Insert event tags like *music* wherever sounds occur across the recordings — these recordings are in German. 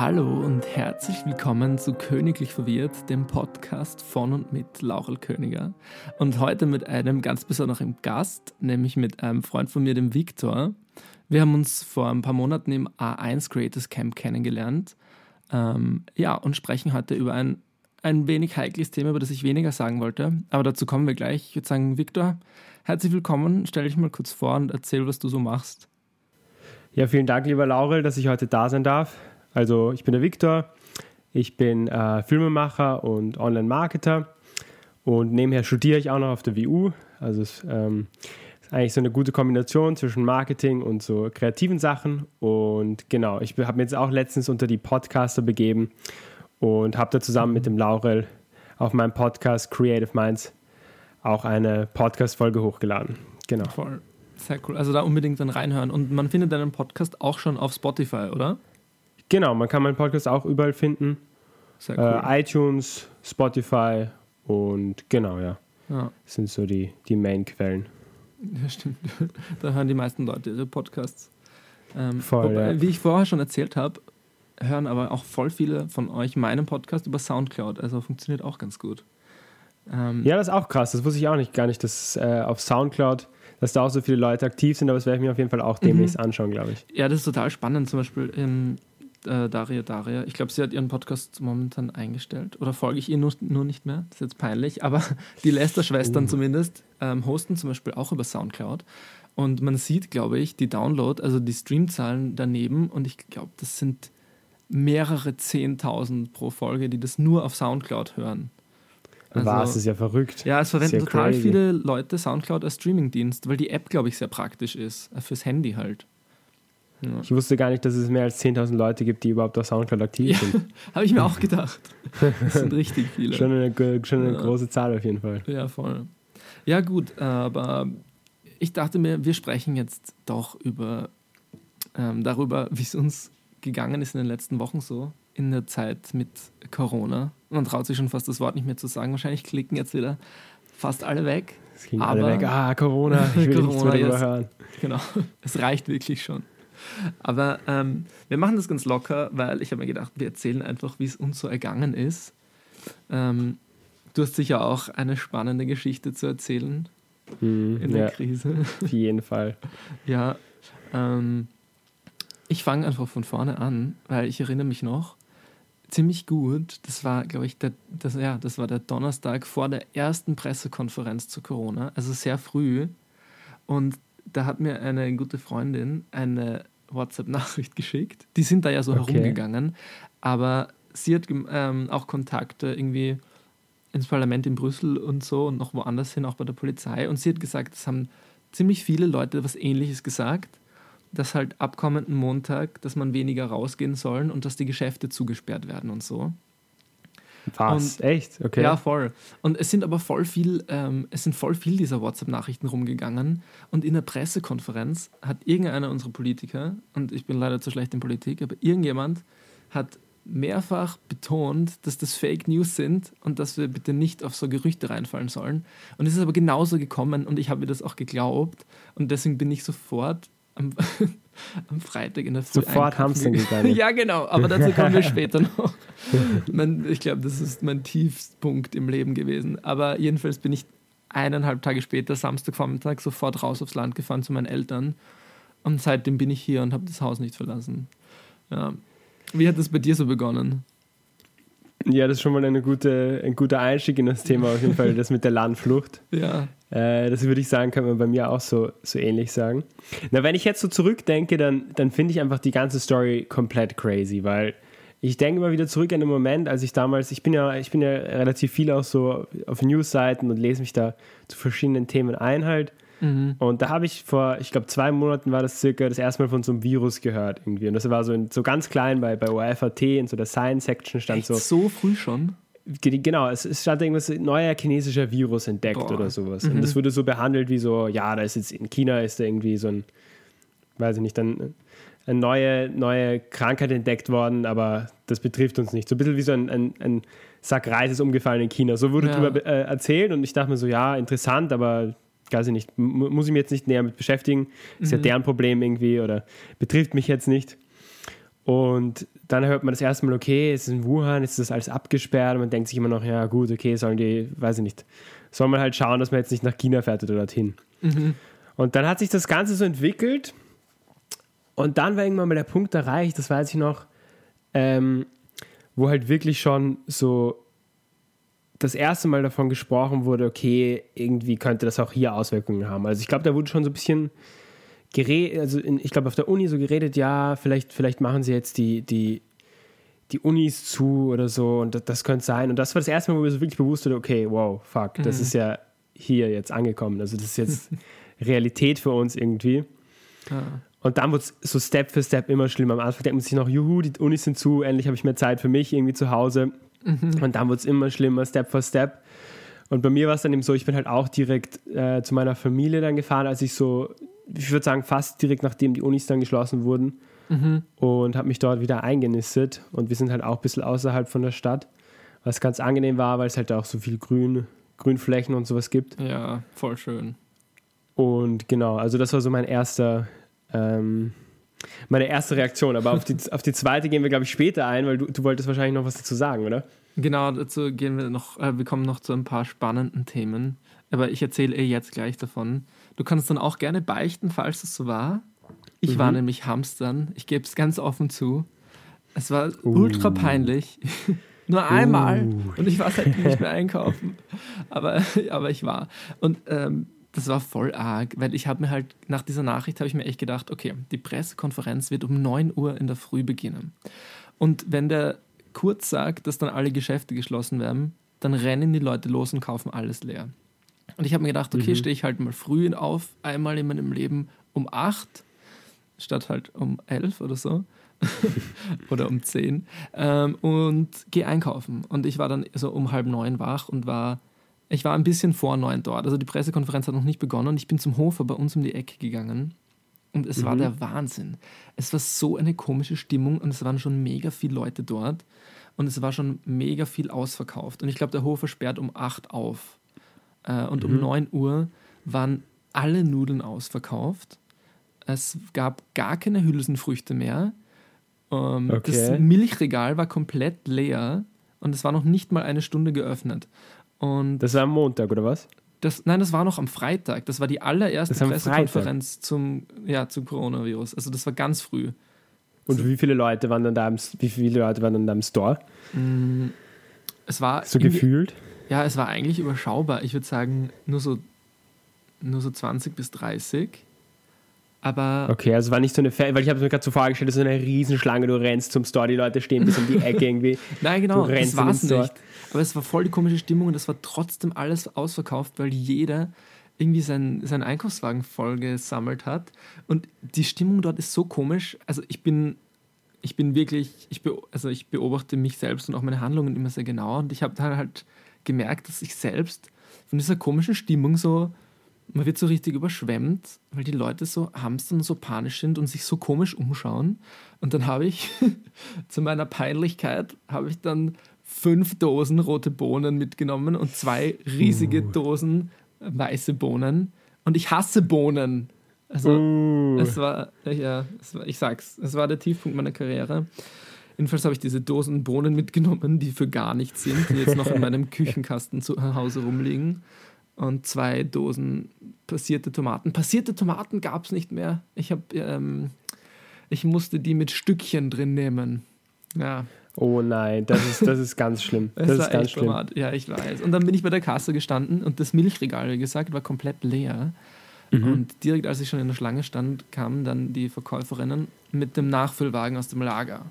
Hallo und herzlich willkommen zu Königlich Verwirrt, dem Podcast von und mit Laurel Königer. Und heute mit einem ganz besonderen Gast, nämlich mit einem Freund von mir, dem Viktor. Wir haben uns vor ein paar Monaten im A1 Creators Camp kennengelernt. Ähm, ja, und sprechen heute über ein, ein wenig heikles Thema, über das ich weniger sagen wollte. Aber dazu kommen wir gleich. Ich würde sagen, Viktor, herzlich willkommen. Stell dich mal kurz vor und erzähl, was du so machst. Ja, vielen Dank, lieber Laurel, dass ich heute da sein darf. Also, ich bin der Viktor, ich bin äh, Filmemacher und Online-Marketer und nebenher studiere ich auch noch auf der WU. Also, es ähm, ist eigentlich so eine gute Kombination zwischen Marketing und so kreativen Sachen. Und genau, ich habe mir jetzt auch letztens unter die Podcaster begeben und habe da zusammen mit dem Laurel auf meinem Podcast Creative Minds auch eine Podcast-Folge hochgeladen. Genau. Voll. Sehr cool. Also da unbedingt dann reinhören. Und man findet deinen Podcast auch schon auf Spotify, oder? Genau, man kann meinen Podcast auch überall finden. Sehr cool. Äh, iTunes, Spotify und genau, ja. ja. Das sind so die, die Main-Quellen. Ja, stimmt. *laughs* Da hören die meisten Leute ihre Podcasts. Ähm, Voll, wobei, ja. Wie ich vorher schon erzählt habe, hören aber auch voll viele von euch meinen Podcast über Soundcloud. Also funktioniert auch ganz gut. Ähm, Ja, das ist auch krass. Das wusste ich auch nicht gar nicht, dass äh, auf Soundcloud, dass da auch so viele Leute aktiv sind, aber das werde ich mir auf jeden Fall auch demnächst anschauen, glaube ich. Ja, das ist total spannend. Zum Beispiel ähm, äh, Daria Daria. Ich glaube, sie hat ihren Podcast momentan eingestellt. Oder folge ich ihr nur, nur nicht mehr? Das ist jetzt peinlich. Aber *laughs* die Lester-Schwestern Uh. zumindest ähm, hosten zum Beispiel auch über Soundcloud. Und man sieht, glaube ich, die Download, also die Streamzahlen daneben. Und ich glaube, das sind mehrere Zehntausend pro Folge, die das nur auf Soundcloud hören. Also- Was, das ist ja verrückt. Ja, es verwenden total crazy. viele Leute Soundcloud als Streamingdienst, weil die App, glaube ich, sehr praktisch ist. äh, Fürs Handy halt. Ja. Ich wusste gar nicht, dass es mehr als 10.000 Leute gibt, die überhaupt auf Soundcloud aktiv Ja. sind. *laughs* Habe ich mir auch gedacht. Das sind richtig viele. Schon eine, schon eine Ja. große Zahl auf jeden Fall. Ja, voll. Ja, gut, aber ich dachte mir, wir sprechen jetzt doch über ähm, darüber, wie es uns gegangen ist in den letzten Wochen so, in der Zeit mit Corona. Man traut sich schon fast das Wort nicht mehr zu sagen. Wahrscheinlich klicken jetzt wieder fast alle weg. Es ging Aber- alle weg. Ah, Corona, ich will nichts Corona, mehr darüber hören. Genau, *laughs* es reicht wirklich schon. Aber ähm, wir machen das ganz locker, weil ich habe mir gedacht, wir erzählen einfach, wie es uns so ergangen ist. Ähm, du hast sicher auch eine spannende Geschichte zu erzählen Hm, in der ja, Krise. auf jeden Fall. *laughs* Ja, ähm, ich fange einfach von vorne an, weil ich erinnere mich noch ziemlich gut. Das war, glaube ich, der, das, ja, das war der Donnerstag vor der ersten Pressekonferenz zu Corona, also sehr früh. Und da hat mir eine gute Freundin eine WhatsApp-Nachricht geschickt. Die sind da ja so Okay. herumgegangen, aber sie hat ähm, auch Kontakte irgendwie ins Parlament in Brüssel und so und noch woanders hin, auch bei der Polizei. Und sie hat gesagt, es haben ziemlich viele Leute was Ähnliches gesagt, dass halt ab kommenden Montag, dass man weniger rausgehen sollen und dass die Geschäfte zugesperrt werden und so. Was? Echt? Okay. Ja, voll. Und es sind aber voll viel, ähm, es sind voll viel dieser WhatsApp-Nachrichten rumgegangen. Und in der Pressekonferenz hat irgendeiner unserer Politiker, und ich bin leider zu schlecht in Politik, aber irgendjemand hat mehrfach betont, dass das Fake News sind und dass wir bitte nicht auf so Gerüchte reinfallen sollen. Und es ist aber genauso gekommen und ich habe mir das auch geglaubt. Und deswegen bin ich sofort am, *laughs* am Freitag in der Früh Sofort hamstern gegangen. *laughs* Ja, genau, aber dazu kommen wir *laughs* später noch. mein, ich glaube, das ist mein Tiefstpunkt im Leben gewesen. Aber jedenfalls bin ich eineinhalb Tage später, Samstagvormittag, sofort raus aufs Land gefahren zu meinen Eltern. Und seitdem bin ich hier und habe das Haus nicht verlassen. Ja. Wie hat das bei dir so begonnen? Ja, das ist schon mal eine gute, ein guter Einstieg in das Thema, auf jeden Fall, das mit der Landflucht. Ja, Äh, das würde ich sagen, kann man bei mir auch so, so ähnlich sagen. Na, wenn ich jetzt so zurückdenke, dann, dann finde ich einfach die ganze Story komplett crazy, weil ich denke immer wieder zurück an den Moment, als ich damals, ich bin ja, ich bin ja relativ viel auch so auf Newsseiten und lese mich da zu verschiedenen Themen ein halt. Mhm. Und da habe ich vor, ich glaube, zwei Monaten war das circa das erste Mal von so einem Virus gehört irgendwie. Und das war so, in, so ganz klein bei, bei ORFAT in so der Science-Section stand Echt so, so früh schon? Ge- Genau, es, stand irgendwas, neuer chinesischer Virus entdeckt Boah. oder sowas. Mhm. Und das wurde so behandelt wie so, ja, da ist jetzt in China ist da irgendwie so ein, weiß ich nicht, dann eine neue, neue Krankheit entdeckt worden, aber das betrifft uns nicht. So ein bisschen wie so ein, ein, ein Sack Reis ist umgefallen in China. So wurde Ja. drüber äh, erzählt und ich dachte mir so, ja, interessant, aber weiß ich nicht, mu- muss ich mich jetzt nicht näher mit beschäftigen. Ist ja Mhm. deren Problem irgendwie oder betrifft mich jetzt nicht. Und dann hört man das erste Mal, okay, es ist in Wuhan, es ist das alles abgesperrt und man denkt sich immer noch, ja gut, okay, sollen die, weiß ich nicht, soll man halt schauen, dass man jetzt nicht nach China fährt oder dorthin. Mhm. Und dann hat sich das Ganze so entwickelt und dann war irgendwann mal der Punkt erreicht, das weiß ich noch, ähm, wo halt wirklich schon so das erste Mal davon gesprochen wurde, okay, irgendwie könnte das auch hier Auswirkungen haben. Also ich glaube, da wurde schon so ein bisschen geredet, also in, ich glaube auf der Uni so geredet, ja, vielleicht, vielleicht machen sie jetzt die, die, die Unis zu oder so und das, das könnte sein. Und das war das erste Mal, wo mir so wirklich bewusst wurde, okay, wow, fuck, mhm. das ist ja hier jetzt angekommen. Also das ist jetzt *laughs* Realität für uns irgendwie. Ah. Und dann wurde es so Step für Step immer schlimmer. Am Anfang denkt man sich noch, juhu, die Unis sind zu, endlich habe ich mehr Zeit für mich irgendwie zu Hause. Mhm. Und dann wurde es immer schlimmer, Step für Step. Und bei mir war es dann eben so, ich bin halt auch direkt äh, zu meiner Familie dann gefahren, als ich so ich würde sagen, fast direkt nachdem die Unis dann geschlossen wurden. Mhm. Und habe mich dort wieder eingenistet. Und wir sind halt auch ein bisschen außerhalb von der Stadt, was ganz angenehm war, weil es halt auch so viel Grün, Grünflächen und sowas gibt. Ja, voll schön. Und genau, also das war so mein erster, ähm, meine erste Reaktion. Aber auf die, *laughs* auf die zweite gehen wir, glaube ich, später ein, weil du, du wolltest wahrscheinlich noch was dazu sagen, oder? Genau, dazu gehen wir noch, äh, wir kommen noch zu ein paar spannenden Themen. Aber ich erzähle eh jetzt gleich davon. Du kannst dann auch gerne beichten, falls es so war. Ich mhm. war nämlich Hamstern. Ich gebe es ganz offen zu. Es war uh. ultra peinlich. *laughs* Nur einmal. Uh. Und ich war seitdem nicht mehr einkaufen. Aber, *laughs* aber ich war. Und ähm, das war voll arg, weil ich habe mir halt, nach dieser Nachricht habe ich mir echt gedacht, okay, die Pressekonferenz wird um 9 Uhr in der Früh beginnen. Und wenn der kurz sagt, dass dann alle Geschäfte geschlossen werden, dann rennen die Leute los und kaufen alles leer. Und ich habe mir gedacht, okay, mhm. stehe ich halt mal früh auf, einmal in meinem Leben um acht, statt halt um elf oder so. *laughs* oder um zehn. Ähm, und gehe einkaufen. Und ich war dann so um halb neun wach und war, ich war ein bisschen vor neun dort. Also die Pressekonferenz hat noch nicht begonnen. Ich bin zum Hofer bei uns um die Ecke gegangen. Und es mhm. war der Wahnsinn. Es war so eine komische Stimmung und es waren schon mega viele Leute dort. Und es war schon mega viel ausverkauft. Und ich glaube, der Hofer sperrt um acht auf. Äh, und mhm. um 9 Uhr waren alle Nudeln ausverkauft. Es gab gar keine Hülsenfrüchte mehr. Ähm, okay. Das Milchregal war komplett leer und es war noch nicht mal eine Stunde geöffnet. Und das war am Montag, oder was? Das, nein, das war noch am Freitag. Das war die allererste Pressekonferenz zum, ja, zum Coronavirus. Also das war ganz früh. Und wie viele Leute waren dann da im, wie viele Leute waren dann da im Store? Mm, es war so gefühlt. Ja, es war eigentlich überschaubar. Ich würde sagen, nur so, nur so 20 bis 30. Aber. Okay, also war nicht so eine, Fe weil ich habe mir gerade so vorgestellt, so eine Riesenschlange, du rennst zum Store, die Leute stehen bis um die Ecke irgendwie. *laughs* Nein, genau, du rennst das war es nicht. Aber es war voll die komische Stimmung und es war trotzdem alles ausverkauft, weil jeder irgendwie sein, seinen Einkaufswagen voll gesammelt hat. Und die Stimmung dort ist so komisch. Also ich bin, ich bin wirklich, ich, be also ich beobachte mich selbst und auch meine Handlungen immer sehr genau und ich habe da halt gemerkt, dass ich selbst von dieser komischen Stimmung so, man wird so richtig überschwemmt, weil die Leute so hamstern und so panisch sind und sich so komisch umschauen. Und dann habe ich *laughs* zu meiner Peinlichkeit, habe ich dann fünf Dosen rote Bohnen mitgenommen und zwei riesige uh. Dosen weiße Bohnen. Und ich hasse Bohnen. Also, uh. es war, ja, es war, ich sag's, es war der Tiefpunkt meiner Karriere. Jedenfalls habe ich diese Dosen Bohnen mitgenommen, die für gar nichts sind, die jetzt noch in *laughs* meinem Küchenkasten zu Hause rumliegen. Und zwei Dosen passierte Tomaten. Passierte Tomaten gab es nicht mehr. Ich, hab, ähm, ich musste die mit Stückchen drin nehmen. Ja. Oh nein, das ist, das ist ganz schlimm. *laughs* Das ist ganz schlimm. Tomat. Ja, ich weiß. Und dann bin ich bei der Kasse gestanden und das Milchregal, wie gesagt, war komplett leer. Mhm. Und direkt als ich schon in der Schlange stand, kamen dann die Verkäuferinnen mit dem Nachfüllwagen aus dem Lager.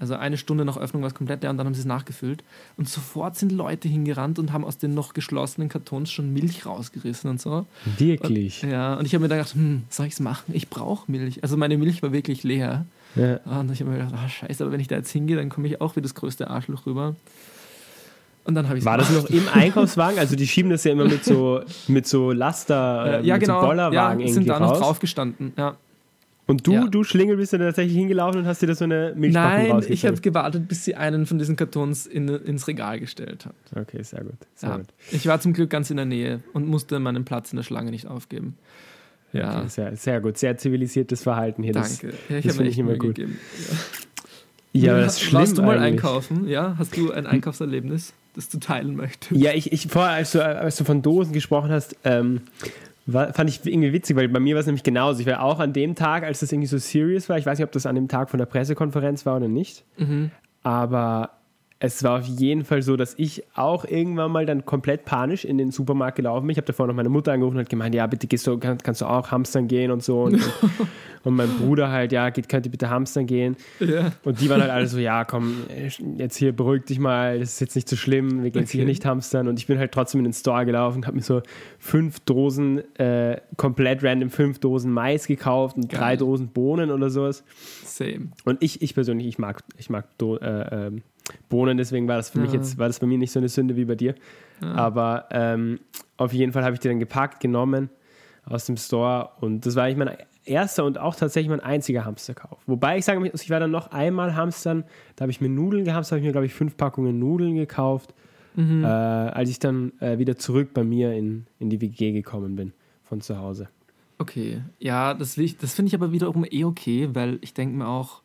Also eine Stunde nach Öffnung war es komplett leer und dann haben sie es nachgefüllt. Und sofort sind Leute hingerannt und haben aus den noch geschlossenen Kartons schon Milch rausgerissen und so. Wirklich? Und, ja, und ich habe mir gedacht, hm, soll ich es machen? Ich brauche Milch. Also meine Milch war wirklich leer. Ja. Und ich habe mir gedacht, oh, scheiße, aber wenn ich da jetzt hingehe, dann komme ich auch wie das größte Arschloch rüber. Und dann habe ich War das noch im Einkaufswagen? Also die schieben das ja immer mit so, mit so Laster, *laughs* äh, ja, mit genau. so Bollerwagen ja, sind da noch drauf gestanden. Ja. Und du, ja. du Schlingel, bist du tatsächlich hingelaufen und hast dir da so eine Milchpackung Nein, ich habe gewartet, bis sie einen von diesen Kartons in, ins Regal gestellt hat. Okay, sehr gut. Sehr ja. gut. Ich war zum Glück ganz in der Nähe und musste meinen Platz in der Schlange nicht aufgeben. Ja. Okay, sehr, sehr gut. Sehr zivilisiertes Verhalten hier. Danke. Das, ja, ich das finde ich immer gut. Ja. Ja, aber das ist Warst du mal eigentlich. einkaufen? Ja, hast du ein Einkaufserlebnis, das du teilen möchtest? Ja, ich, ich vorher, als du, als du von Dosen gesprochen hast, ähm, war, fand ich irgendwie witzig, weil bei mir war es nämlich genauso. Ich war auch an dem Tag, als das irgendwie so serious war, ich weiß nicht, ob das an dem Tag von der Pressekonferenz war oder nicht, Mhm. aber es war auf jeden Fall so, dass ich auch irgendwann mal dann komplett panisch in den Supermarkt gelaufen bin. Ich habe davor noch meine Mutter angerufen und hat gemeint, ja, bitte gehst du, kann, kannst du auch hamstern gehen und so. *laughs* Und, und mein Bruder halt, ja, geht, könnt ihr bitte hamstern gehen. Ja. Und die waren halt alle so, ja, komm, jetzt hier beruhig dich mal, das ist jetzt nicht so schlimm, wir gehen jetzt Okay. hier nicht hamstern. Und ich bin halt trotzdem in den Store gelaufen, habe mir so fünf Dosen, äh, komplett random fünf Dosen Mais gekauft und Geil. drei Dosen Bohnen oder sowas. Same. Und ich, ich persönlich, ich mag, ich mag Do, äh, ähm, Bohnen, deswegen war das für mich Ja. jetzt, war das bei mir nicht so eine Sünde wie bei dir. Aber ähm, auf jeden Fall habe ich die dann gepackt, genommen aus dem Store und das war eigentlich mein erster und auch tatsächlich mein einziger Hamsterkauf. Wobei ich sage, ich war dann noch einmal hamstern, da habe ich mir Nudeln gehamstert, habe ich mir glaube ich fünf Packungen Nudeln gekauft, Mhm. äh, als ich dann äh, wieder zurück bei mir in, in die WG gekommen bin von zu Hause. Okay, ja, das, das finde ich aber wiederum eh okay, weil ich denke mir auch,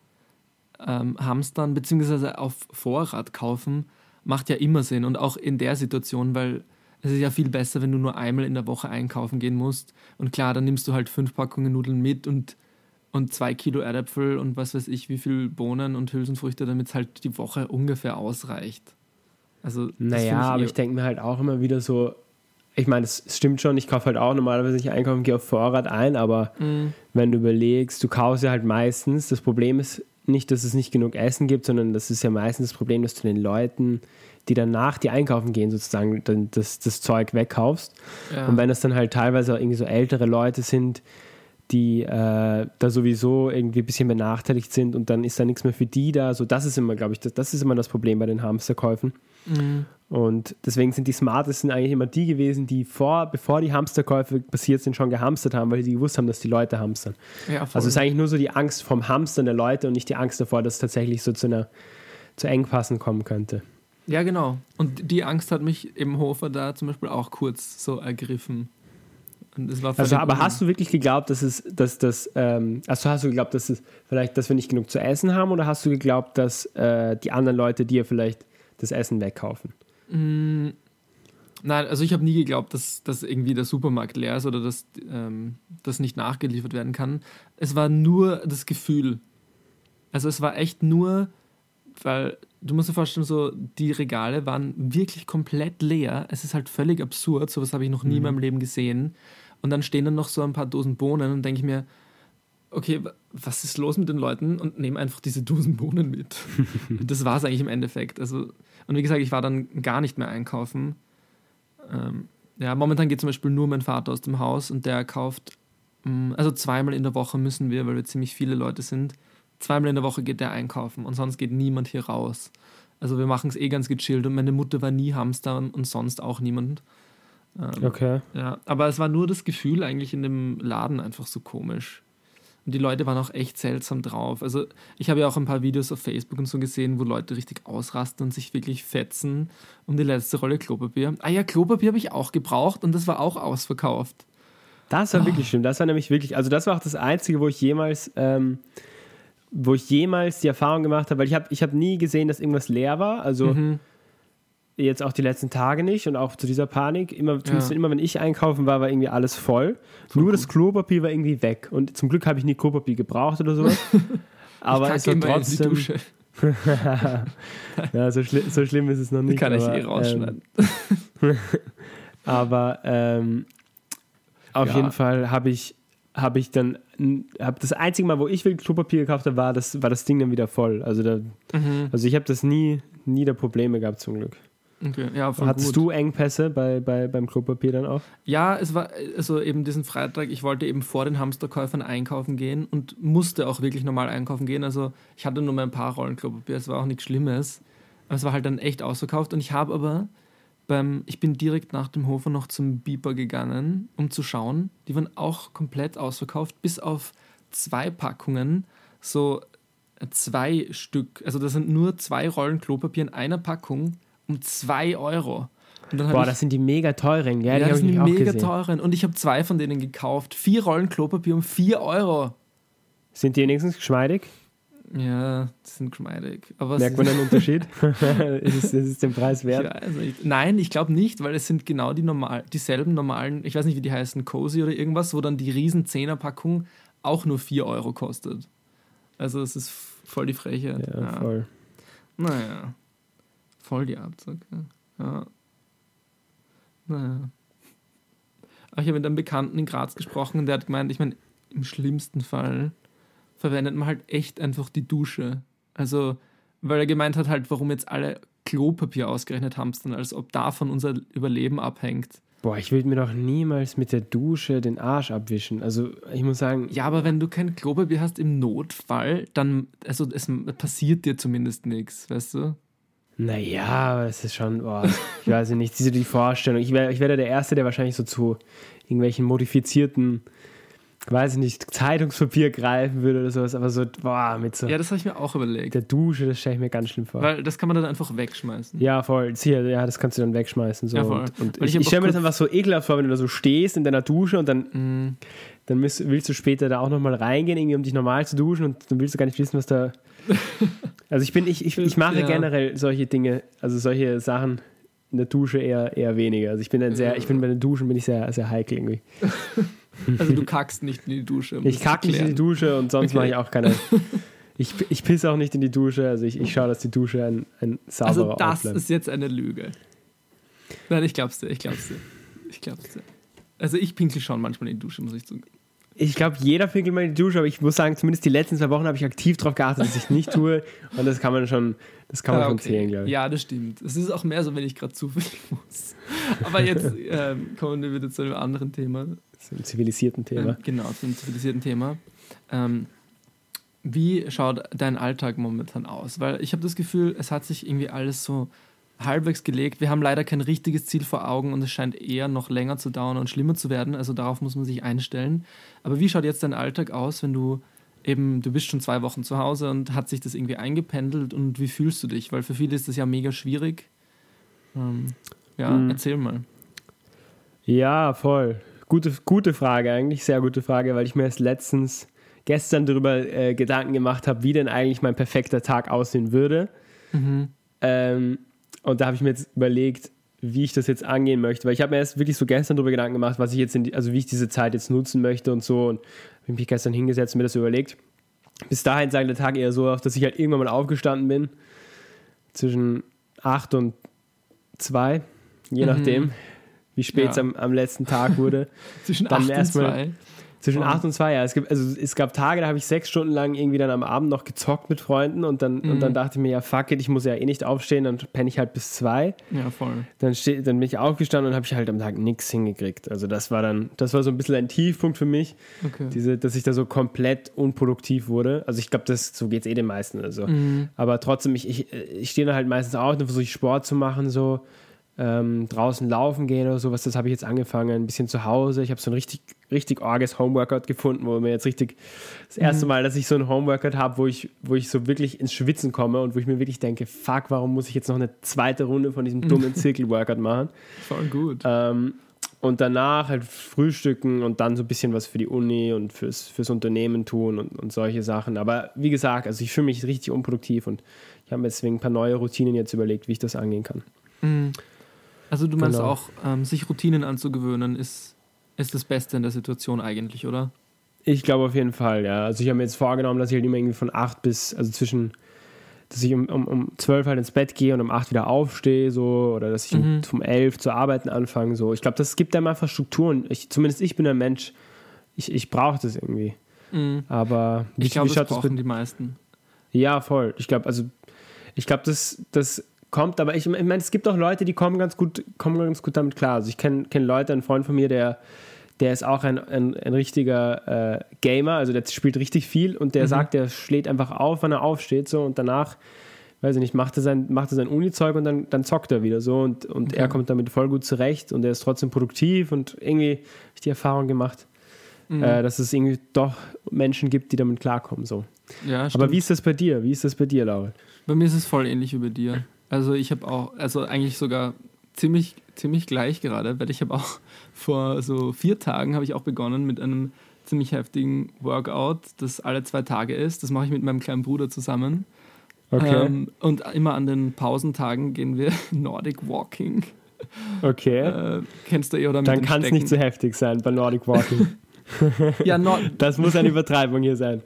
ähm, Hamstern bzw. auf Vorrat kaufen macht ja immer Sinn und auch in der Situation, weil es ist ja viel besser, wenn du nur einmal in der Woche einkaufen gehen musst und klar, dann nimmst du halt fünf Packungen Nudeln mit und, und zwei Kilo Erdäpfel und was weiß ich, wie viel Bohnen und Hülsenfrüchte, damit es halt die Woche ungefähr ausreicht. Also, Naja, find aber ich denke mir halt auch immer wieder so, ich meine, es es stimmt schon, ich kaufe halt auch normalerweise nicht einkaufen, gehe auf Vorrat ein, aber Mm, wenn du überlegst, du kaufst ja halt meistens, das Problem ist nicht, dass es nicht genug Essen gibt, sondern das ist ja meistens das Problem, dass du den Leuten, die danach die einkaufen gehen, sozusagen dann das, das Zeug wegkaufst. ja. Und wenn es dann halt teilweise auch irgendwie so ältere Leute sind, die äh, da sowieso irgendwie ein bisschen benachteiligt sind und dann ist da nichts mehr für die da. So, das ist immer, glaube ich, das, das ist immer das Problem bei den Hamsterkäufen. Mm, Und deswegen sind die Smartesten eigentlich immer die gewesen, die vor, bevor die Hamsterkäufe passiert sind, schon gehamstert haben, weil sie gewusst haben, dass die Leute hamstern. ja. Also es ist eigentlich nur so die Angst vom Hamstern der Leute und nicht die Angst davor, dass es tatsächlich so zu einer zu Engpassen kommen könnte. Ja, genau. Und die Angst hat mich im Hofer da zum Beispiel auch kurz so ergriffen. Und das war Also, aber hast du wirklich geglaubt, dass es, dass das, ähm, also hast du geglaubt, dass es vielleicht, dass wir nicht genug zu essen haben, oder hast du geglaubt, dass äh, die anderen Leute dir vielleicht das Essen wegkaufen? Mm, Nein, also ich habe nie geglaubt, dass, dass irgendwie der Supermarkt leer ist oder dass ähm, das nicht nachgeliefert werden kann. Es war nur das Gefühl. Also es war echt nur, weil du musst dir vorstellen, so die Regale waren wirklich komplett leer. Es ist halt völlig absurd. Sowas habe ich noch nie in meinem Leben gesehen. Und dann stehen dann noch so ein paar Dosen Bohnen und denke ich mir, okay, wa- was ist los mit den Leuten? Und nehme einfach diese Dosen Bohnen mit. *laughs* Das war es eigentlich im Endeffekt. Also, und wie gesagt, ich war dann gar nicht mehr einkaufen. Ähm, ja, momentan geht zum Beispiel nur mein Vater aus dem Haus und der kauft, mh, also zweimal in der Woche müssen wir, weil wir ziemlich viele Leute sind, zweimal in der Woche geht der einkaufen und sonst geht niemand hier raus. Also wir machen es eh ganz gechillt und meine Mutter war nie Hamster und, und sonst auch niemand. Ähm, Okay. ja, aber es war nur das Gefühl eigentlich in dem Laden einfach so komisch. Und die Leute waren auch echt seltsam drauf. Also ich habe ja auch ein paar Videos auf Facebook und so gesehen, wo Leute richtig ausrasten und sich wirklich fetzen um die letzte Rolle Klopapier. Ah ja, Klopapier habe ich auch gebraucht und das war auch ausverkauft. Das war wirklich schlimm. Das war nämlich wirklich, also das war auch das Einzige, wo ich jemals, ähm, wo ich jemals die Erfahrung gemacht habe, weil ich habe ich hab nie gesehen, dass irgendwas leer war. Also Mhm. Jetzt auch die letzten Tage nicht und auch zu dieser Panik. Immer, zumindest Ja. immer wenn ich einkaufen war, war irgendwie alles voll. Nur das Klopapier war irgendwie weg. Und zum Glück habe ich nie Klopapier gebraucht oder sowas. *laughs* Aber ich es war die trotzdem. *laughs* Ja, so, schli so schlimm ist es noch Die nicht. kann ich aber, eh rausschneiden. Ähm, *laughs* aber ähm, auf Ja. jeden Fall habe ich, habe ich dann, hab das einzige Mal, wo ich wirklich Klopapier gekauft habe, war das, war das Ding dann wieder voll. Also, da, Mhm. also ich habe das nie, nie da Probleme gehabt zum Glück. Okay. Ja, Hattest gut. du Engpässe bei, bei, beim Klopapier dann auch? Ja, es war also eben diesen Freitag, ich wollte eben vor den Hamsterkäufern einkaufen gehen und musste auch wirklich normal einkaufen gehen. Also ich hatte nur mal ein paar Rollen Klopapier, es war auch nichts Schlimmes. Aber es war halt dann echt ausverkauft und ich habe aber beim, ich bin direkt nach dem Hofer noch zum Beeper gegangen, um zu schauen. Die waren auch komplett ausverkauft, bis auf zwei Packungen, so zwei Stück. Also das sind nur zwei Rollen Klopapier in einer Packung um zwei Euro. Boah, das sind die mega teuren, gell? ja, die das sind die mega gesehen. teuren. Und ich habe zwei von denen gekauft. Vier Rollen Klopapier um vier Euro. Sind die wenigstens geschmeidig? Ja, die sind geschmeidig. Aber Merkt man einen *laughs* Unterschied? *laughs* ist, es, ist es den Preis wert? Ich, nein, ich glaube nicht, weil es sind genau die normal, dieselben normalen, ich weiß nicht, wie die heißen, Cozy oder irgendwas, wo dann die riesen 10er Packung auch nur 4 Euro kostet. Also es ist voll die Frechheit. Ja, ja. voll. Naja. Voll die Abzocke. Ja. Naja. Aber ich habe mit einem Bekannten in Graz gesprochen und der hat gemeint, ich meine, im schlimmsten Fall verwendet man halt echt einfach die Dusche. Also, weil er gemeint hat, halt, warum jetzt alle Klopapier ausgerechnet hamstern, als ob davon unser Überleben abhängt. Boah, ich will mir doch niemals mit der Dusche den Arsch abwischen. Also, ich muss sagen. Ja, aber wenn du kein Klopapier hast im Notfall, dann, also, es passiert dir zumindest nichts, weißt du? Naja, es ist schon, boah, ich weiß nicht, diese die Vorstellung. Ich wäre ich wär der Erste, der wahrscheinlich so zu irgendwelchen modifizierten weiß ich nicht, Zeitungspapier greifen würde oder sowas, aber so, boah, mit so. Ja, das habe ich mir auch überlegt. Der Dusche, das stelle ich mir ganz schlimm vor. Weil das kann man dann einfach wegschmeißen. Ja, voll. Sicher, ja, das kannst du dann wegschmeißen. So. Ja, voll. Und, und ich, ich stelle mir das einfach so ekelhaft vor, wenn du da so stehst in deiner Dusche und dann, mm. dann willst, willst, du später da auch nochmal reingehen, irgendwie, um dich normal zu duschen und dann willst du gar nicht wissen, was da. *laughs* also ich bin, ich, ich, ich mache ja. generell solche Dinge, also solche Sachen in der Dusche eher, eher weniger. Also ich bin dann sehr, ich bin bei den Duschen bin ich sehr, sehr heikel irgendwie. *laughs* Also du kackst nicht in die Dusche. Um ich kack nicht in die Dusche und sonst okay. mache ich auch keine. *laughs* Ich, ich pisse auch nicht in die Dusche, also ich, ich schaue, dass die Dusche ein, ein sauberer Also das ist jetzt eine Lüge. Nein, ich glaub's dir, ich glaub's dir. Ich glaub's dir. Also ich pinkel schon manchmal in die Dusche, muss ich zugeben. Ich glaube, jeder pinkelt mal in die Dusche, aber ich muss sagen, zumindest die letzten zwei Wochen habe ich aktiv darauf geachtet, dass ich nicht tue. *laughs* Und das kann man schon, das kann man ah, okay. schon zählen, glaube ich. Ja, das stimmt. Es ist auch mehr so, wenn ich gerade zufällig *laughs* muss. Aber jetzt *laughs* ähm, kommen wir wieder zu einem anderen Thema. Zu einem zivilisierten Thema. Ähm, genau, zu einem zivilisierten Thema. Ähm, wie schaut dein Alltag momentan aus? Weil ich habe das Gefühl, es hat sich irgendwie alles so halbwegs gelegt. Wir haben leider kein richtiges Ziel vor Augen und es scheint eher noch länger zu dauern und schlimmer zu werden. Also darauf muss man sich einstellen. Aber wie schaut jetzt dein Alltag aus, wenn du eben, du bist schon zwei Wochen zu Hause und hat sich das irgendwie eingependelt und wie fühlst du dich? Weil für viele ist das ja mega schwierig. Ähm, ja, mhm. erzähl mal. Ja, voll. Gute, gute Frage eigentlich, sehr gute Frage, weil ich mir erst letztens, gestern darüber äh, Gedanken gemacht habe, wie denn eigentlich mein perfekter Tag aussehen würde. Mhm. Ähm, und da habe ich mir jetzt überlegt, wie ich das jetzt angehen möchte, weil ich habe mir erst wirklich so gestern darüber Gedanken gemacht, was ich jetzt, die, also wie ich diese Zeit jetzt nutzen möchte und so und habe mich gestern hingesetzt und mir das überlegt. Bis dahin sah der Tag eher so aus, dass ich halt irgendwann mal aufgestanden bin, zwischen 8 und 2, je mhm. nachdem, wie spät es ja. am, am, letzten Tag wurde. *laughs* zwischen 8 und 2. Zwischen 8 und 2, ja. Es, gibt, also, es gab Tage, da habe ich sechs Stunden lang irgendwie dann am Abend noch gezockt mit Freunden und dann, mhm. und dann mhm. dachte ich mir, ja, fuck it, ich muss ja eh nicht aufstehen, dann penne ich halt bis 2. Ja, voll. Dann, steh, dann bin ich aufgestanden und habe ich halt am Tag nichts hingekriegt. Also das war dann, das war so ein bisschen ein Tiefpunkt für mich, okay. diese, dass ich da so komplett unproduktiv wurde. Also ich glaube, so geht es eh den meisten. Also. Mhm. Aber trotzdem, ich, ich, ich stehe dann halt meistens auf, dann versuche ich Sport zu machen, so ähm, draußen laufen gehen oder sowas, das habe ich jetzt angefangen, ein bisschen zu Hause. Ich habe so ein richtig, richtig orges Homeworkout gefunden, wo mir jetzt richtig das erste mhm. Mal, dass ich so ein Homeworkout habe, wo ich, wo ich so wirklich ins Schwitzen komme und wo ich mir wirklich denke, fuck, warum muss ich jetzt noch eine zweite Runde von diesem dummen *laughs* Zirkelworkout machen? Voll gut. Ähm, und danach halt frühstücken und dann so ein bisschen was für die Uni und fürs, fürs Unternehmen tun und, und solche Sachen. Aber wie gesagt, also ich fühle mich richtig unproduktiv und ich habe mir deswegen ein paar neue Routinen jetzt überlegt, wie ich das angehen kann. Mhm. Also du meinst genau. auch, ähm, sich Routinen anzugewöhnen, ist, ist das Beste in der Situation eigentlich, oder? Ich glaube auf jeden Fall, ja. Also ich habe mir jetzt vorgenommen, dass ich halt immer irgendwie von 8 bis, also zwischen, dass ich um, um, um 12 halt ins Bett gehe und um 8 wieder aufstehe, so, oder dass ich mhm. um, um 11 zu arbeiten anfange, so. Ich glaube, das gibt einem einfach Strukturen. Ich, zumindest ich bin ein Mensch, ich, ich brauche das irgendwie. Mhm. Aber wie, ich glaube, das brauchen das die meisten. Ja, voll. Ich glaube, also ich glaube, das, das kommt, aber ich, ich meine, es gibt auch Leute, die kommen ganz gut, kommen ganz gut damit klar. Also ich kenne kenn Leute, einen Freund von mir, der, der ist auch ein, ein, ein richtiger äh, Gamer, also der spielt richtig viel und der mhm. sagt, der schlägt einfach auf, wenn er aufsteht so und danach, weiß ich nicht, macht er sein, macht er sein Uni-Zeug und dann, dann zockt er wieder so und, und okay. er kommt damit voll gut zurecht und er ist trotzdem produktiv und irgendwie habe ich die Erfahrung gemacht, mhm. äh, dass es irgendwie doch Menschen gibt, die damit klarkommen so. Ja, Aber wie ist das bei dir? Wie ist das bei dir, Laura? Bei mir ist es voll ähnlich wie bei dir. Also ich habe auch, also eigentlich sogar ziemlich, ziemlich gleich gerade, weil ich habe auch *laughs* vor so vier Tagen habe ich auch begonnen mit einem ziemlich heftigen Workout, das alle zwei Tage ist. Das mache ich mit meinem kleinen Bruder zusammen. Okay. Ähm, und immer an den Pausentagen gehen wir *laughs* Nordic Walking. Okay. Äh, kennst du eh oder mit Dann kann es nicht so heftig sein bei Nordic Walking. *laughs* Ja, Nor Das muss eine Übertreibung hier sein.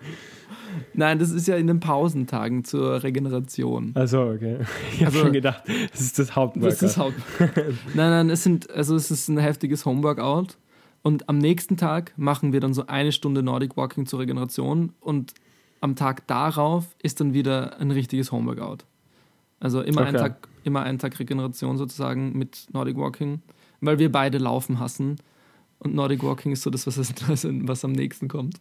Nein, das ist ja in den Pausentagen zur Regeneration. Also okay. *laughs* Ich habe Also- schon gedacht, das ist das Hauptworkout. Das ist Haupt. nein, nein, es sind, also es ist ein heftiges Homeworkout. Und am nächsten Tag machen wir dann so eine Stunde Nordic Walking zur Regeneration und am Tag darauf ist dann wieder ein richtiges Homeworkout. Also immer, einen, Okay. Tag, immer einen Tag Regeneration sozusagen mit Nordic Walking, weil wir beide Laufen hassen. Und Nordic Walking ist so das, was, was, *laughs* was am nächsten kommt.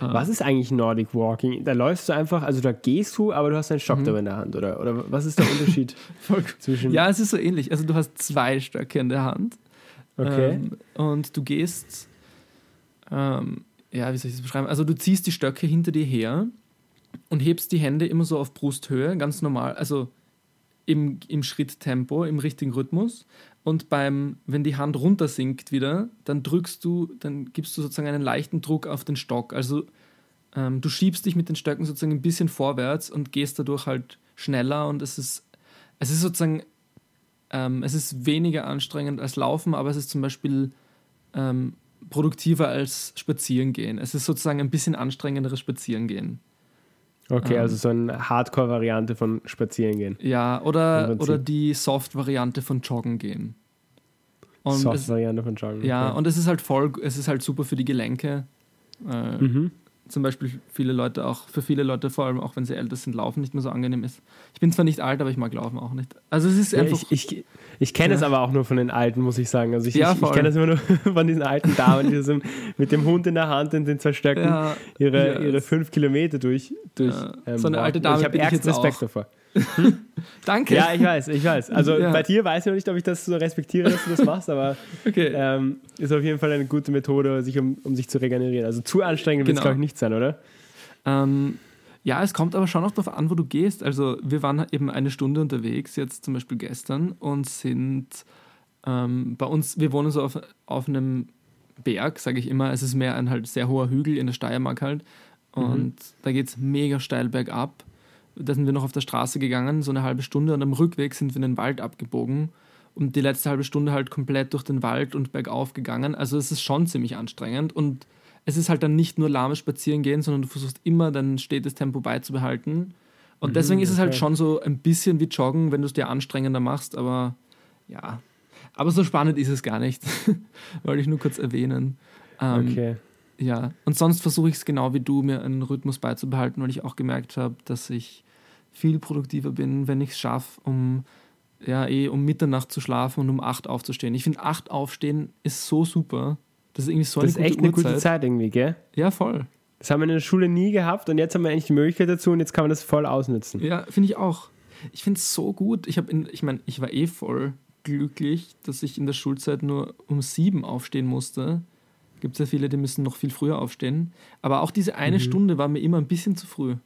Was ist eigentlich Nordic Walking? Da läufst du einfach, also da gehst du, aber du hast einen Mhm. Stock dabei in der Hand, oder? Oder was ist der Unterschied *laughs* zwischen. Ja, es ist so ähnlich. Also du hast zwei Stöcke in der Hand Okay. Ähm, und du gehst, ähm, ja, wie soll ich das beschreiben? Also du ziehst die Stöcke hinter dir her und hebst die Hände immer so auf Brusthöhe, ganz normal, also im, im Schritttempo, im richtigen Rhythmus. Und beim, wenn die Hand runter sinkt wieder, dann drückst du, dann gibst du sozusagen einen leichten Druck auf den Stock. Also ähm, du schiebst dich mit den Stöcken sozusagen ein bisschen vorwärts und gehst dadurch halt schneller und es ist, es ist sozusagen ähm, es ist weniger anstrengend als Laufen, aber es ist zum Beispiel ähm, produktiver als Spazierengehen. Es ist sozusagen ein bisschen anstrengenderes Spazierengehen. Okay, ähm, also so eine Hardcore-Variante von Spazierengehen. Ja, Im oder, oder die Soft-Variante von Joggen gehen. Soft-Variante von Joggen. ja, okay. und es ist halt voll, es ist halt super für die Gelenke. Äh, Mhm. Zum Beispiel viele Leute auch, für viele Leute vor allem auch wenn sie älter sind, Laufen nicht mehr so angenehm ist. Ich bin zwar nicht alt, aber ich mag Laufen auch nicht. Also es ist Ja, einfach. ich ich, ich kenne es Ja. aber auch nur von den Alten, muss ich sagen. Also ich, Ja, ich, ich kenne das immer nur *laughs* von diesen alten Damen, die so mit dem Hund in der Hand und den zwei Stöcken ihre, ihre es- fünf Kilometer durch. durch Ja, so eine alte. Dame Ich habe ärgsten Respekt auch. Davor. danke. Ja, ich weiß, ich weiß. Also Ja. bei dir weiß ich noch nicht, ob ich das so respektiere, dass du das machst, aber okay. ähm, ist auf jeden Fall eine gute Methode, sich um, um sich zu regenerieren. Also zu anstrengend wird es, Genau. glaube ich, nicht sein, oder? Ähm, ja, es kommt aber schon auch darauf an, wo du gehst. Also wir waren eben eine Stunde unterwegs, jetzt zum Beispiel gestern, und sind ähm, bei uns, wir wohnen so auf, auf einem Berg, sage ich immer. Es ist mehr ein halt sehr hoher Hügel in der Steiermark halt. Und da geht es mega steil bergab. Da sind wir noch auf der Straße gegangen, so eine halbe Stunde, und am Rückweg sind wir in den Wald abgebogen. Und die letzte halbe Stunde halt komplett durch den Wald und bergauf gegangen. Also es ist schon ziemlich anstrengend. Und es ist halt dann nicht nur lahmes Spazierengehen, sondern du versuchst immer dein stetes Tempo beizubehalten. Und deswegen ist es halt schon so ein bisschen wie Joggen, wenn du es dir anstrengender machst, aber ja. Aber so spannend ist es gar nicht. *laughs* Wollte ich nur kurz erwähnen. Ähm, Okay. Ja, und sonst versuche ich es genau wie du, mir einen Rhythmus beizubehalten, weil ich auch gemerkt habe, dass ich viel produktiver bin, wenn ich es schaffe, um ja eh um Mitternacht zu schlafen und um acht aufzustehen. Ich finde, acht aufstehen ist so super. Das ist irgendwie so Das eine ist gute echt eine gute Uhrzeit. Zeit irgendwie, gell? Ja, voll. Das haben wir in der Schule nie gehabt und jetzt haben wir eigentlich die Möglichkeit dazu und jetzt kann man das voll ausnutzen. Ja, finde ich auch. Ich finde es so gut. Ich habe, ich meine, ich war eh voll glücklich, dass ich in der Schulzeit nur um sieben aufstehen musste. Gibt es ja viele, die müssen noch viel früher aufstehen. Aber auch diese eine Stunde war mir immer ein bisschen zu früh.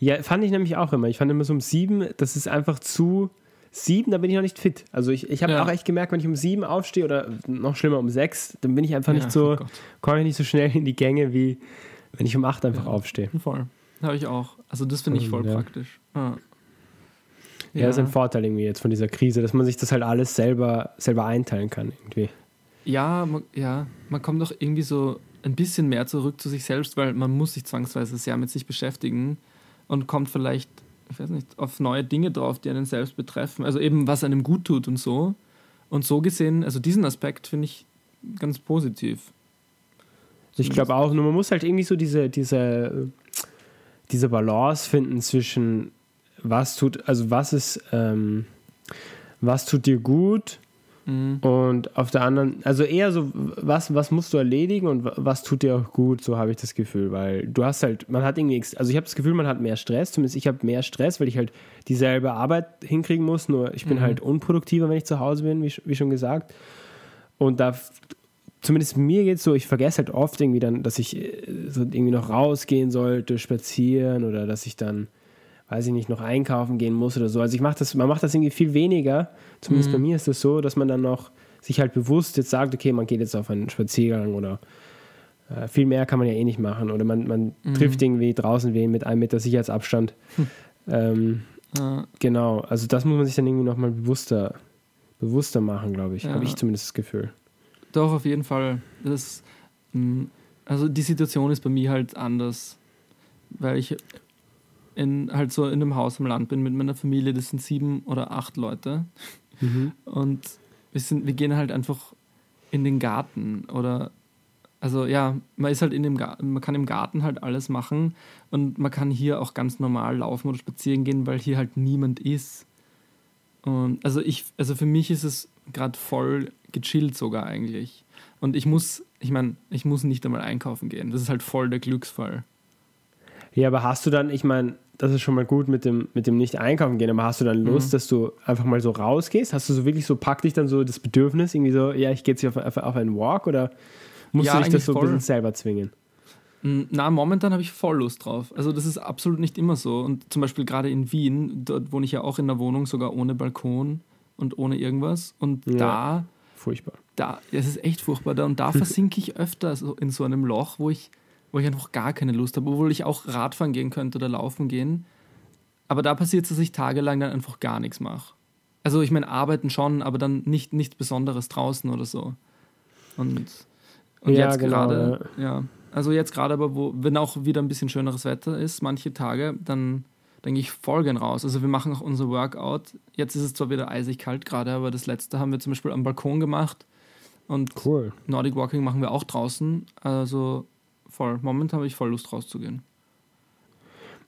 Ja, fand ich nämlich auch immer. Ich fand immer so um sieben, das ist einfach zu. Sieben, da bin ich noch nicht fit. Also ich, ich habe Ja. auch echt gemerkt, wenn ich um sieben aufstehe oder noch schlimmer um sechs, dann bin ich einfach Ja, nicht so, oh komme ich nicht so schnell in die Gänge, wie wenn ich um acht einfach Ja. aufstehe. Voll. Habe ich auch. Also das finde ich Ähm, voll ja. praktisch. Ah. Ja. das ist ein Vorteil irgendwie jetzt von dieser Krise, dass man sich das halt alles selber, selber einteilen kann irgendwie. ja, man, ja, man kommt doch irgendwie so ein bisschen mehr zurück zu sich selbst, weil man muss sich zwangsweise sehr mit sich beschäftigen und kommt vielleicht, ich weiß nicht, auf neue Dinge drauf, die einen selbst betreffen. Also eben, was einem gut tut und so. Und so gesehen, also diesen Aspekt finde ich ganz positiv. Ich glaube auch, nur man muss halt irgendwie so diese, diese, diese Balance finden zwischen was tut, also was ist, ähm, was tut dir gut Mhm. und auf der anderen, also eher so, was, was musst du erledigen und wa- was tut dir auch gut, so habe ich das Gefühl, weil du hast halt, man hat irgendwie, also ich habe das Gefühl, man hat mehr Stress, zumindest ich habe mehr Stress, weil ich halt dieselbe Arbeit hinkriegen muss, nur ich bin Mhm. halt unproduktiver, wenn ich zu Hause bin, wie, wie schon gesagt. Und da, zumindest mir geht es so, ich vergesse halt oft irgendwie dann, dass ich äh, so irgendwie noch rausgehen sollte, spazieren oder dass ich dann, weiß ich nicht, noch einkaufen gehen muss oder so. Also ich mache das, man macht das irgendwie viel weniger. Zumindest Mhm. bei mir ist das so, dass man dann noch sich halt bewusst jetzt sagt, okay, man geht jetzt auf einen Spaziergang oder Äh, viel mehr kann man ja eh nicht machen. Oder man, man Mhm. trifft irgendwie draußen wen mit einem Meter Sicherheitsabstand. Hm. Ähm, Äh, genau, also das muss man sich dann irgendwie nochmal bewusster, bewusster machen, glaube ich. Ja. Habe ich zumindest das Gefühl. Doch, auf jeden Fall. Das, mh, also die Situation ist bei mir halt anders, weil ich in, halt so in einem Haus am Land bin mit meiner Familie. Das sind sieben oder acht Leute. Und wir, sind, wir gehen halt einfach in den Garten oder also ja, man ist halt in dem Garten, man kann im Garten halt alles machen und man kann hier auch ganz normal laufen oder spazieren gehen, weil hier halt niemand ist. Und also ich, also für mich ist es gerade voll gechillt sogar eigentlich. Und ich muss, ich meine, ich muss nicht einmal einkaufen gehen. Das ist halt voll der Glücksfall. Ja, aber hast du dann, ich meine, das ist schon mal gut mit dem, mit dem nicht einkaufen gehen, aber hast du dann Lust, Mhm. dass du einfach mal so rausgehst? Hast du so wirklich so, packt dich dann so das Bedürfnis, irgendwie so, ja, ich gehe jetzt hier auf, auf, auf einen Walk oder musst Ja, du dich das so ein bisschen selber zwingen? Na, momentan habe ich voll Lust drauf. Also das ist absolut nicht immer so. Und zum Beispiel gerade in Wien, dort wohne ich ja auch in der Wohnung, sogar ohne Balkon und ohne irgendwas. Und Ja. da, Furchtbar. da, es ist echt furchtbar da. Und da *laughs* versinke ich öfter so in so einem Loch, wo ich, wo ich einfach gar keine Lust habe, obwohl ich auch Radfahren gehen könnte oder laufen gehen. Aber da passiert es, dass ich tagelang dann einfach gar nichts mache. Also ich meine, arbeiten schon, aber dann nicht nichts Besonderes draußen oder so. Und, und Ja, jetzt genau, gerade, ja. Also jetzt gerade aber, wo, wenn auch wieder ein bisschen schöneres Wetter ist, manche Tage, dann, gehe ich voll gern raus. Also wir machen auch unser Workout. Jetzt ist es zwar wieder eisig kalt gerade, aber das letzte haben wir zum Beispiel am Balkon gemacht. Und Cool. Nordic Walking machen wir auch draußen. Also voll. Momentan habe ich voll Lust rauszugehen.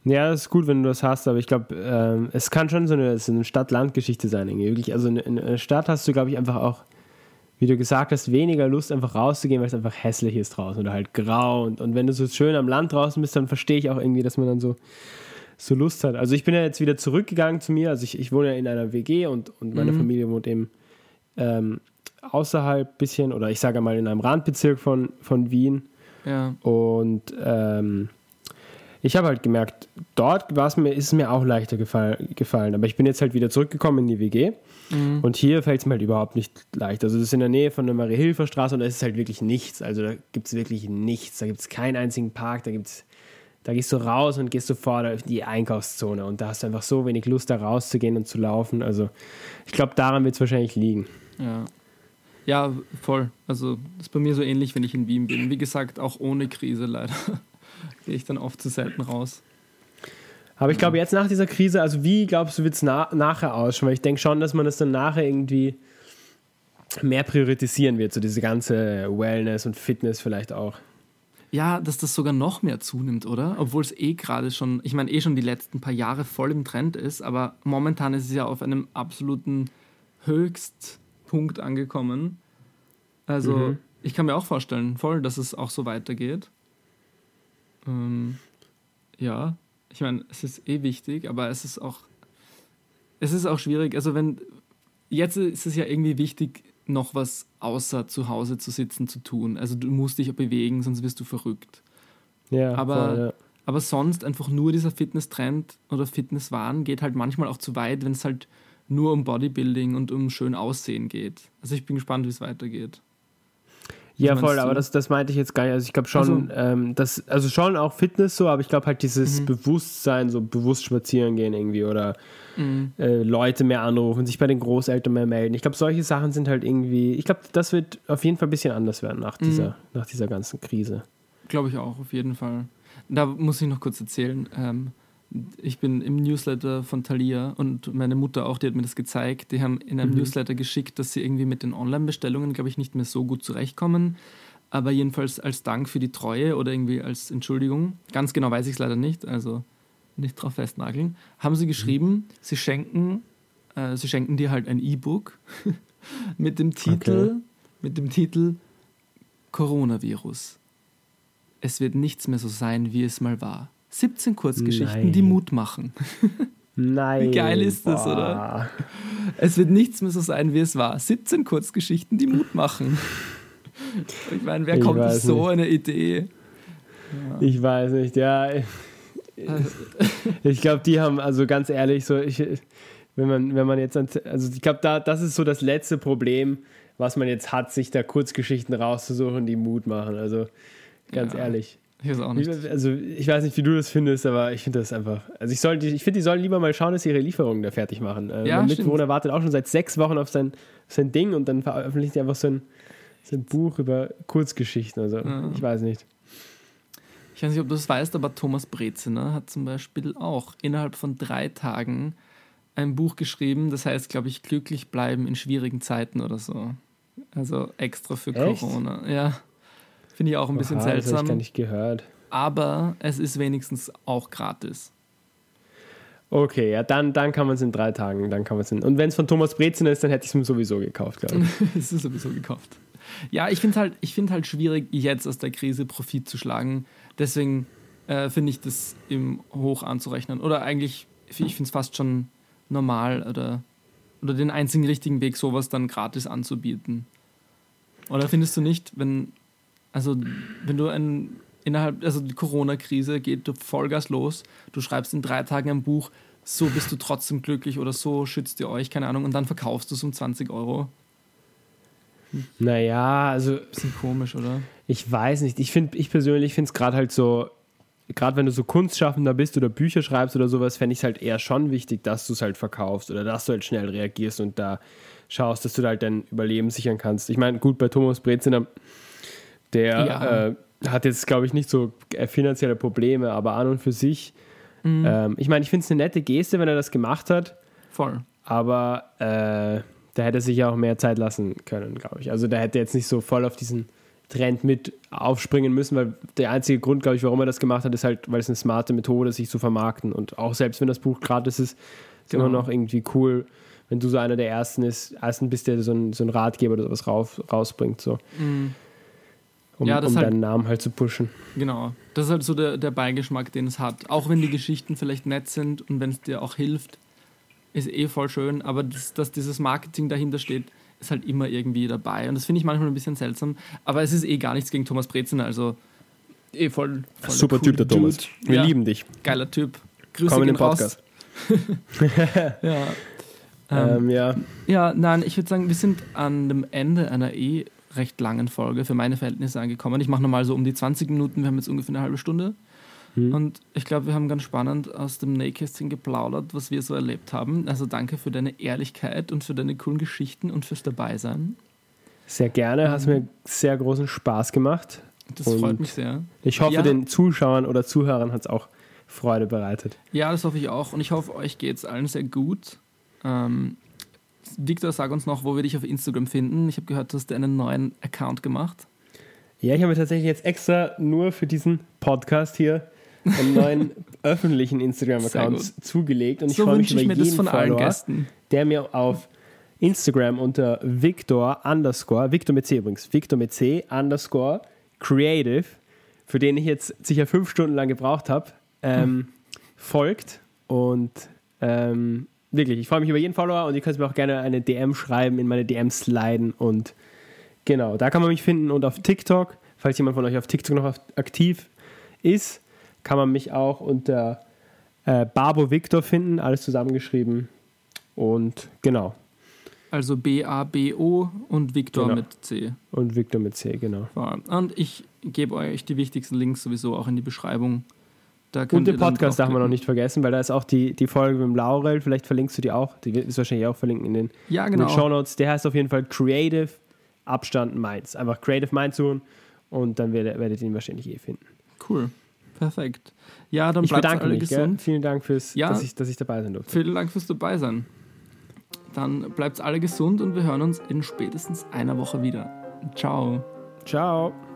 Ja, das ist gut, wenn du das hast, aber ich glaube, ähm, es kann schon so eine, so eine Stadt-Land-Geschichte sein. Irgendwie. Wirklich. Also in, in einer Stadt hast du, glaube ich, einfach auch, wie du gesagt hast, weniger Lust, einfach rauszugehen, weil es einfach hässlich ist draußen oder halt grau. Und, und wenn du so schön am Land draußen bist, dann verstehe ich auch irgendwie, dass man dann so, so Lust hat. Also ich bin ja jetzt wieder zurückgegangen zu mir. Also ich, ich wohne ja in einer WG und, und meine Mhm. Familie wohnt eben ähm, außerhalb bisschen oder ich sage mal in einem Randbezirk von, von Wien. Ja. Und ähm, ich habe halt gemerkt, dort war's mir, ist es mir auch leichter gefall, gefallen. Aber ich bin jetzt halt wieder zurückgekommen in die WG. Mhm. Und hier fällt es mir halt überhaupt nicht leicht. Also das ist in der Nähe von der Marie-Hilfer-Straße und da ist es halt wirklich nichts. Also da gibt es wirklich nichts. Da gibt es keinen einzigen Park. Da gibt's, da gehst du raus und gehst sofort auf die Einkaufszone. Und da hast du einfach so wenig Lust, da rauszugehen und zu laufen. Also ich glaube, daran wird es wahrscheinlich liegen. Ja. Ja, voll. Also das ist bei mir so ähnlich, wenn ich in Wien bin. Wie gesagt, auch ohne Krise leider. *laughs* Gehe ich dann oft zu selten raus. Aber ich glaube, jetzt nach dieser Krise, also wie glaubst du, wird es na nachher ausschauen? Weil ich denke schon, dass man das dann nachher irgendwie mehr priorisieren wird, so diese ganze Wellness und Fitness vielleicht auch. Ja, dass das sogar noch mehr zunimmt, oder? Obwohl es eh gerade schon, ich meine, eh schon die letzten paar Jahre voll im Trend ist, aber momentan ist es ja auf einem absoluten Höchstpunkt angekommen. Also, Mhm. ich kann mir auch vorstellen, voll, dass es auch so weitergeht. Ähm, ja, ich meine, es ist eh wichtig, aber es ist auch, es ist auch schwierig. Also, wenn, jetzt ist es ja irgendwie wichtig, noch was außer zu Hause zu sitzen zu tun. Also, du musst dich bewegen, sonst wirst du verrückt. Ja, Aber- voll, ja. Aber sonst einfach nur dieser Fitness-Trend oder Fitnesswahn geht halt manchmal auch zu weit, wenn es halt nur um Bodybuilding und um schön Aussehen geht. Also ich bin gespannt, wie es weitergeht. Ja, voll, du? aber das, das meinte ich jetzt gar nicht. Also ich glaube schon, ähm, das, also schon auch Fitness so, aber ich glaube halt dieses Mhm. Bewusstsein, so bewusst spazieren gehen irgendwie oder Mhm. äh, Leute mehr anrufen, sich bei den Großeltern mehr melden. Ich glaube, solche Sachen sind halt irgendwie, ich glaube, das wird auf jeden Fall ein bisschen anders werden nach Mhm. dieser, nach dieser ganzen Krise. Glaube ich auch, auf jeden Fall. Da muss ich noch kurz erzählen. Ähm, ich bin im Newsletter von Thalia und meine Mutter auch, die hat mir das gezeigt. Die haben in einem Mhm. Newsletter geschickt, dass sie irgendwie mit den Online-Bestellungen, glaube ich, nicht mehr so gut zurechtkommen. Aber jedenfalls als Dank für die Treue oder irgendwie als Entschuldigung, ganz genau weiß ich es leider nicht, also nicht drauf festnageln, haben sie geschrieben, sie schenken, äh, sie schenken dir halt ein E-Book *laughs* mit dem Titel, mit dem Titel Coronavirus. Es wird nichts mehr so sein, wie es mal war. 17 Kurzgeschichten, Nein. die Mut machen. *laughs* Nein. Wie geil ist das, boah. oder? Es wird nichts mehr so sein, wie es war. 17 Kurzgeschichten, die Mut machen. Ich meine, wer Ich kommt auf so nicht. eine Idee? Ich weiß nicht, ja. Ich glaube, die haben, also ganz ehrlich, so, ich, wenn man, wenn man jetzt, also ich glaube, da, das ist so das letzte Problem, was man jetzt hat, sich da Kurzgeschichten rauszusuchen, die Mut machen. Also ganz Ja. ehrlich. Ich weiß auch nicht. Ich, also ich weiß nicht, wie du das findest, aber ich finde das einfach. Also ich, soll, ich finde, die sollen lieber mal schauen, dass sie ihre Lieferungen da fertig machen. Äh, Ja, mein stimmt. Mitbewohner wartet auch schon seit sechs Wochen auf sein, auf sein Ding und dann veröffentlicht er einfach so ein, so ein Buch über Kurzgeschichten. Also Ja. ich weiß nicht. Ich weiß nicht, ob du das weißt, aber Thomas Breziner hat zum Beispiel auch innerhalb von drei Tagen ein Buch geschrieben, das heißt, glaube ich, glücklich bleiben in schwierigen Zeiten oder so. Also extra für Echt? Corona. Ja. Finde ich auch ein bisschen Oha, Das habe ich seltsam. gar nicht gehört. aber es ist wenigstens auch gratis. Okay, ja, dann, dann kann man es in drei Tagen, dann kann man es in. Und wenn es von Thomas Breziner ist, dann hätte ich es mir sowieso gekauft, glaube ich. *laughs* Es ist sowieso gekauft. Ja, ich finde halt, ich find halt schwierig, jetzt aus der Krise Profit zu schlagen. Deswegen äh, finde ich das im hoch anzurechnen. Oder eigentlich, ich finde es fast schon normal oder, oder den einzigen richtigen Weg, sowas dann gratis anzubieten. Oder findest du nicht, wenn, also wenn du ein, innerhalb, also die Corona-Krise geht Vollgas los, du schreibst in drei Tagen ein Buch, so bist du trotzdem glücklich oder so schützt ihr euch, keine Ahnung, und dann verkaufst du es um 20 Euro. Naja, also Bisschen komisch, oder? Ich weiß nicht. Ich finde, ich persönlich finde es gerade halt so, gerade wenn du so Kunstschaffender bist oder Bücher schreibst oder sowas, fände ich es halt eher schon wichtig, dass du es halt verkaufst oder dass du halt schnell reagierst und da schaust, dass du da halt dein Überleben sichern kannst. Ich meine, gut, bei Thomas Breziner, der Ja. äh, hat jetzt, glaube ich, nicht so äh, finanzielle Probleme, aber an und für sich, Mhm. ähm, ich meine, ich finde es eine nette Geste, wenn er das gemacht hat, Voll. aber äh, da hätte er sich ja auch mehr Zeit lassen können, glaube ich. Also da hätte er jetzt nicht so voll auf diesen Trend mit aufspringen müssen, weil der einzige Grund, glaube ich, warum er das gemacht hat, ist halt, weil es eine smarte Methode ist, sich zu vermarkten. Und auch selbst wenn das Buch gratis ist, ist Genau. immer noch irgendwie cool, wenn du so einer der ersten ist, ersten bist, der so ein, so ein Ratgeber oder sowas rauf, rausbringt, so, Mhm. Um, Ja, das um halt- deinen Namen halt zu pushen. Genau. Das ist halt so der, der Beigeschmack, den es hat. Auch wenn die Geschichten vielleicht nett sind und wenn es dir auch hilft, ist eh voll schön, aber das, dass dieses Marketing dahinter steht, ist halt immer irgendwie dabei. Und das finde ich manchmal ein bisschen seltsam. Aber es ist eh gar nichts gegen Thomas Breziner, also eh voll, voll Super coole Typ, der Thomas. Dude. Wir ja, lieben dich. Geiler Typ. Grüße Komm in den Podcast. *laughs* Ja. *laughs* Ähm, Ähm, ja. Ja, nein, ich würde sagen, wir sind an dem Ende einer eh recht langen Folge für meine Verhältnisse angekommen. Ich mache normal so um die 20 Minuten, wir haben jetzt ungefähr eine halbe Stunde. Hm. Und ich glaube, wir haben ganz spannend aus dem Nähkästchen geplaudert, was wir so erlebt haben. Also danke für deine Ehrlichkeit und für deine coolen Geschichten und fürs Dabeisein. Sehr gerne, hast mir sehr großen Spaß gemacht. Das Und- freut mich sehr. Ich hoffe, Ja. den Zuschauern oder Zuhörern hat es auch Freude bereitet. Ja, das hoffe ich auch. Und ich hoffe, euch geht es allen sehr gut. Ähm, Victor, sag uns noch, wo wir dich auf Instagram finden. Ich habe gehört, du hast dir einen neuen Account gemacht. Ja, ich habe tatsächlich jetzt extra nur für diesen Podcast hier einen neuen *laughs* öffentlichen Instagram-Account zugelegt. Und ich so freue mich über jeden das von allen Follower, Gästen. der mir auf Instagram unter Victor underscore, Victor mit C übrigens, Victor mit C underscore creative, für den ich jetzt sicher fünf Stunden lang gebraucht habe, ähm, *laughs* folgt. Und ähm, wirklich, ich freue mich über jeden Follower und ihr könnt mir auch gerne eine DM schreiben, in meine DMs sliden und genau, da kann man mich finden und auf TikTok, falls jemand von euch auf TikTok noch aktiv ist, kann man mich auch unter äh, Babo Victor finden, alles zusammengeschrieben. Und genau. Also B-A-B-O und Victor Genau. mit C. Und Victor mit C, genau. Und ich gebe euch die wichtigsten Links sowieso auch in die Beschreibung. Und den Podcast darf man noch nicht vergessen, weil da ist auch die, die Folge mit dem Laurel, vielleicht verlinkst du die auch, die ist wahrscheinlich auch verlinkt in den, Ja, genau. den Shownotes. Der heißt auf jeden Fall Creative Abstand Mainz. Einfach Creative Mainz suchen und dann werdet, werdet ihr ihn wahrscheinlich eh finden. Cool. Perfekt. Ja, dann Ich bedanke alle mich. Gell? gesund. Vielen Dank, fürs, Ja. dass, ich, dass ich dabei sein durfte. Vielen Dank fürs Dabeisein. Dann bleibt alle gesund und wir hören uns in spätestens einer Woche wieder. Ciao. Ciao.